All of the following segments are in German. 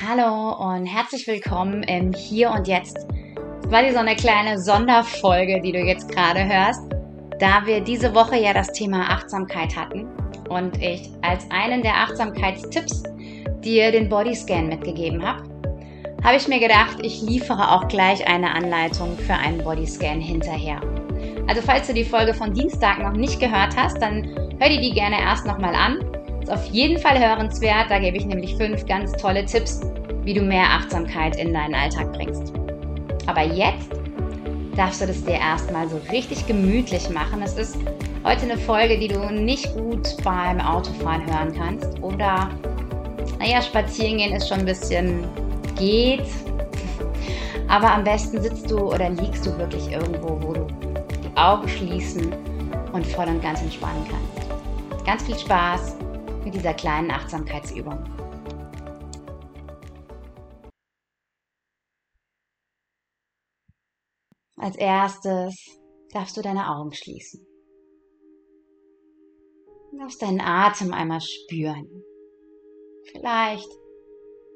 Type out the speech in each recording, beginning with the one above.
Hallo und herzlich willkommen im Hier und Jetzt. Das war die so eine kleine Sonderfolge, die du jetzt gerade hörst, da wir diese Woche ja das Thema Achtsamkeit hatten und ich als einen der Achtsamkeitstipps dir den Bodyscan mitgegeben habe, habe ich mir gedacht, ich liefere auch gleich eine Anleitung für einen Bodyscan hinterher. Also falls du die Folge von Dienstag noch nicht gehört hast, dann hör dir die gerne erst nochmal an ist auf jeden Fall hörenswert. Da gebe ich nämlich fünf ganz tolle Tipps, wie du mehr Achtsamkeit in deinen Alltag bringst. Aber jetzt darfst du das dir erstmal so richtig gemütlich machen. Es ist heute eine Folge, die du nicht gut beim Autofahren hören kannst. Oder, naja, spazieren gehen ist schon ein bisschen geht. Aber am besten sitzt du oder liegst du wirklich irgendwo, wo du die Augen schließen und voll und ganz entspannen kannst. Ganz viel Spaß mit dieser kleinen Achtsamkeitsübung. Als erstes darfst du deine Augen schließen. Du darfst deinen Atem einmal spüren. Vielleicht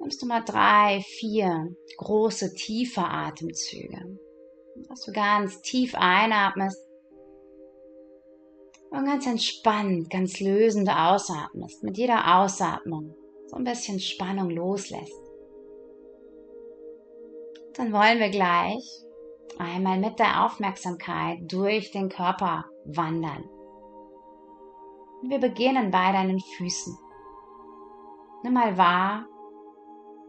nimmst du mal drei, vier große, tiefe Atemzüge. Dass du ganz tief einatmest und ganz entspannt, ganz lösend ausatmest, mit jeder Ausatmung so ein bisschen Spannung loslässt. Dann wollen wir gleich einmal mit der Aufmerksamkeit durch den Körper wandern. wir beginnen bei deinen Füßen. Nimm mal wahr,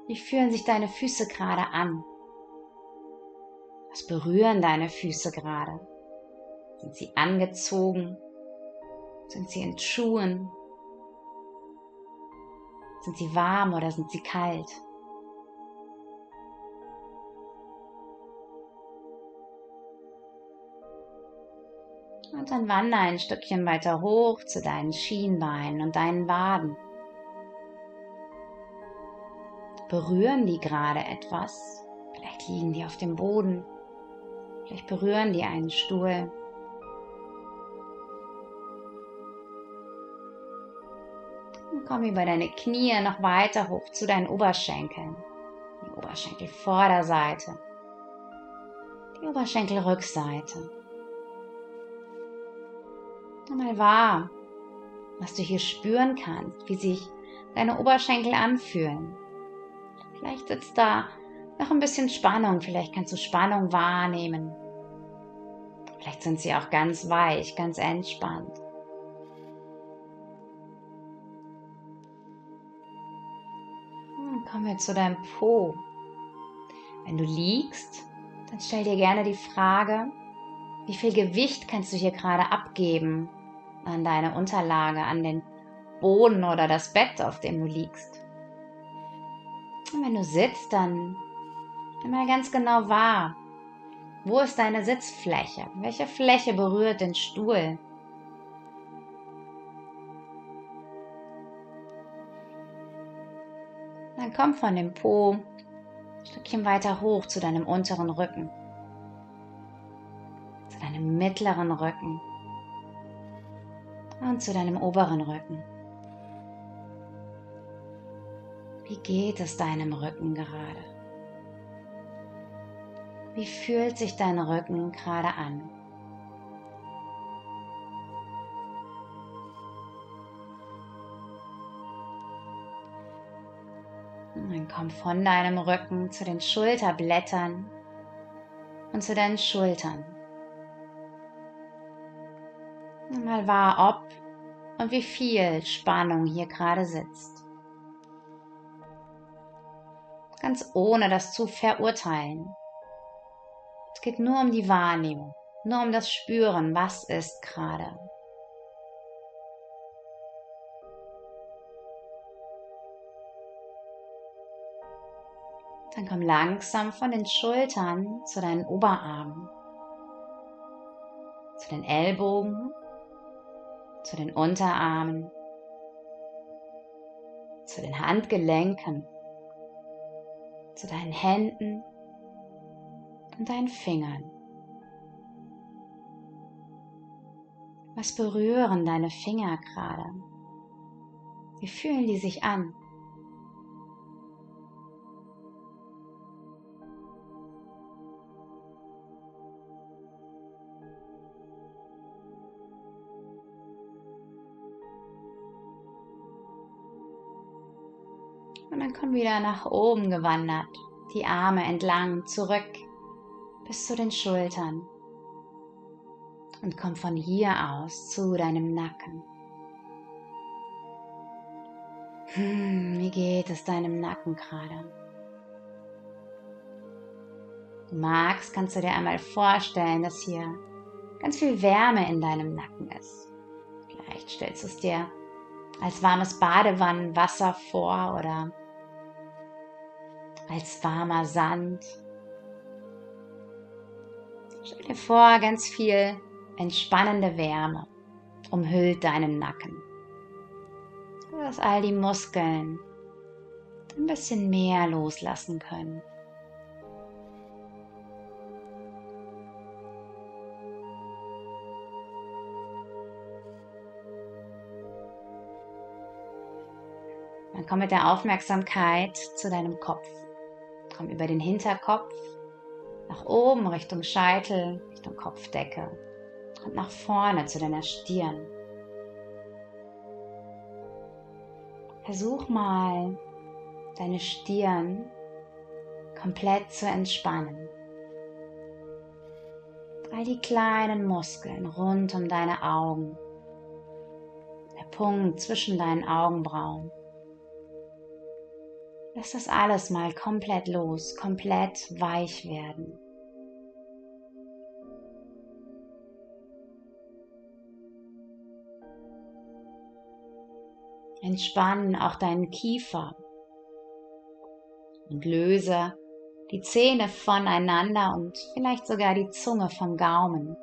wie fühlen sich deine Füße gerade an? Was berühren deine Füße gerade? Sind sie angezogen? Sind sie in Schuhen? Sind sie warm oder sind sie kalt? Und dann wandere ein Stückchen weiter hoch zu deinen Schienbeinen und deinen Waden. Berühren die gerade etwas? Vielleicht liegen die auf dem Boden. Vielleicht berühren die einen Stuhl. Komm über deine Knie noch weiter hoch zu deinen Oberschenkeln. Die Oberschenkelvorderseite. Die Oberschenkelrückseite. Nimm mal wahr, was du hier spüren kannst, wie sich deine Oberschenkel anfühlen. Vielleicht sitzt da noch ein bisschen Spannung, vielleicht kannst du Spannung wahrnehmen. Vielleicht sind sie auch ganz weich, ganz entspannt. Kommen wir zu deinem Po. Wenn du liegst, dann stell dir gerne die Frage, wie viel Gewicht kannst du hier gerade abgeben an deine Unterlage, an den Boden oder das Bett, auf dem du liegst. Und wenn du sitzt, dann nimm mal ganz genau wahr, wo ist deine Sitzfläche? Welche Fläche berührt den Stuhl? Komm von dem Po ein Stückchen weiter hoch zu deinem unteren Rücken, zu deinem mittleren Rücken und zu deinem oberen Rücken. Wie geht es deinem Rücken gerade? Wie fühlt sich dein Rücken gerade an? Komm von deinem Rücken zu den Schulterblättern und zu deinen Schultern. Und mal wahr, ob und wie viel Spannung hier gerade sitzt. Ganz ohne das zu verurteilen. Es geht nur um die Wahrnehmung, nur um das Spüren, was ist gerade. Dann komm langsam von den Schultern zu deinen Oberarmen, zu den Ellbogen, zu den Unterarmen, zu den Handgelenken, zu deinen Händen und deinen Fingern. Was berühren deine Finger gerade? Wie fühlen die sich an? Und dann komm wieder nach oben gewandert, die Arme entlang, zurück bis zu den Schultern. Und komm von hier aus zu deinem Nacken. Hm, wie geht es deinem Nacken gerade? Magst, kannst du dir einmal vorstellen, dass hier ganz viel Wärme in deinem Nacken ist. Vielleicht stellst du es dir als warmes Badewannenwasser vor oder als warmer Sand. Stell dir vor, ganz viel entspannende Wärme umhüllt deinen Nacken. Dass all die Muskeln ein bisschen mehr loslassen können. Komm mit der Aufmerksamkeit zu deinem Kopf. Komm über den Hinterkopf nach oben Richtung Scheitel, Richtung Kopfdecke und nach vorne zu deiner Stirn. Versuch mal, deine Stirn komplett zu entspannen. All die kleinen Muskeln rund um deine Augen, der Punkt zwischen deinen Augenbrauen. Lass das alles mal komplett los, komplett weich werden. Entspannen auch deinen Kiefer und löse die Zähne voneinander und vielleicht sogar die Zunge vom Gaumen.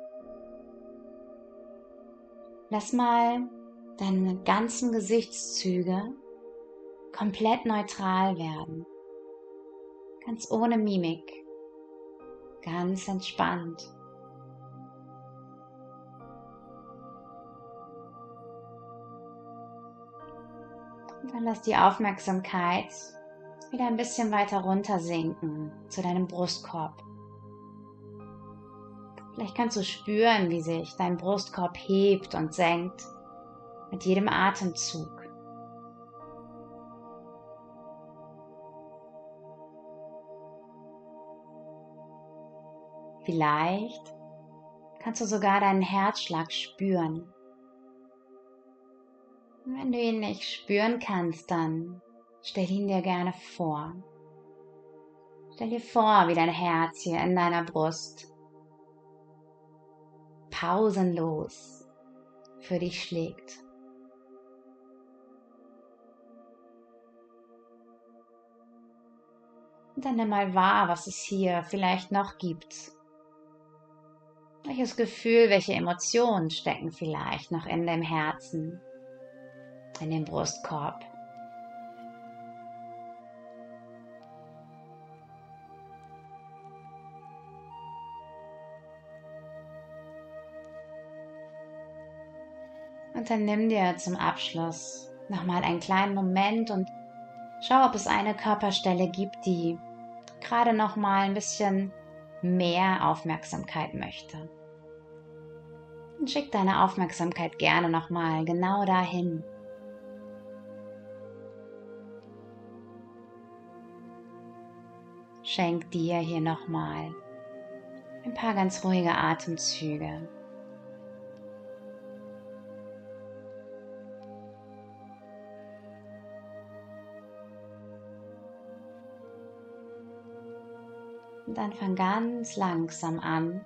Lass mal deine ganzen Gesichtszüge komplett neutral werden. Ganz ohne Mimik. Ganz entspannt. Und dann lass die Aufmerksamkeit wieder ein bisschen weiter runter sinken zu deinem Brustkorb. Vielleicht kannst du spüren, wie sich dein Brustkorb hebt und senkt mit jedem Atemzug. Vielleicht kannst du sogar deinen Herzschlag spüren. Und wenn du ihn nicht spüren kannst, dann stell ihn dir gerne vor. Stell dir vor, wie dein Herz hier in deiner Brust pausenlos für dich schlägt. Und dann nimm mal wahr, was es hier vielleicht noch gibt welches Gefühl, welche Emotionen stecken vielleicht noch in dem Herzen, in dem Brustkorb? Und dann nimm dir zum Abschluss nochmal einen kleinen Moment und schau, ob es eine Körperstelle gibt, die gerade nochmal ein bisschen mehr Aufmerksamkeit möchte. Und schick deine Aufmerksamkeit gerne nochmal genau dahin. Schenk dir hier nochmal ein paar ganz ruhige Atemzüge. Und dann fang ganz langsam an,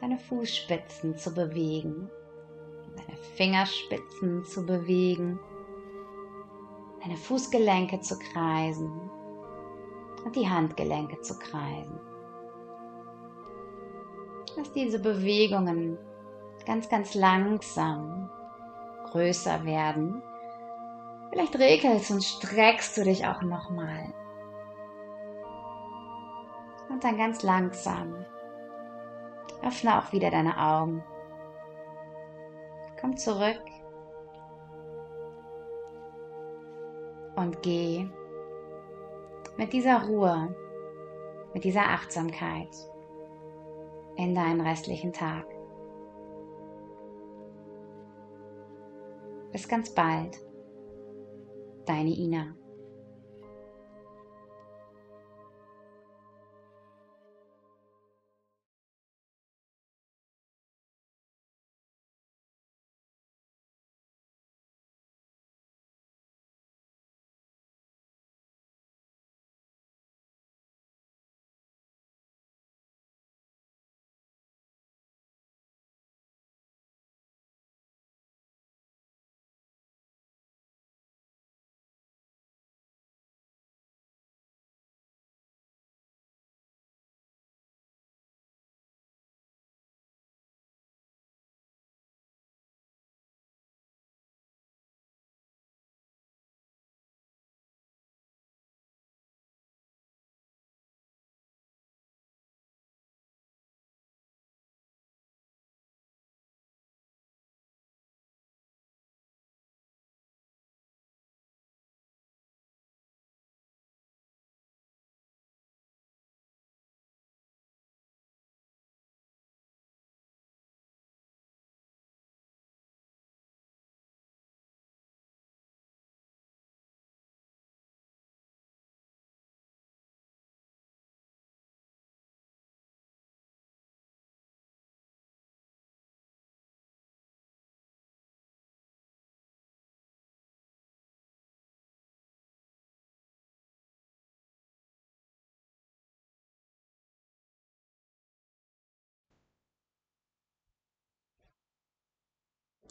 deine Fußspitzen zu bewegen, deine Fingerspitzen zu bewegen, deine Fußgelenke zu kreisen und die Handgelenke zu kreisen. Lass diese Bewegungen ganz, ganz langsam größer werden. Vielleicht regelst und streckst du dich auch nochmal. Und dann ganz langsam öffne auch wieder deine Augen. Komm zurück und geh mit dieser Ruhe, mit dieser Achtsamkeit in deinen restlichen Tag. Bis ganz bald, deine Ina.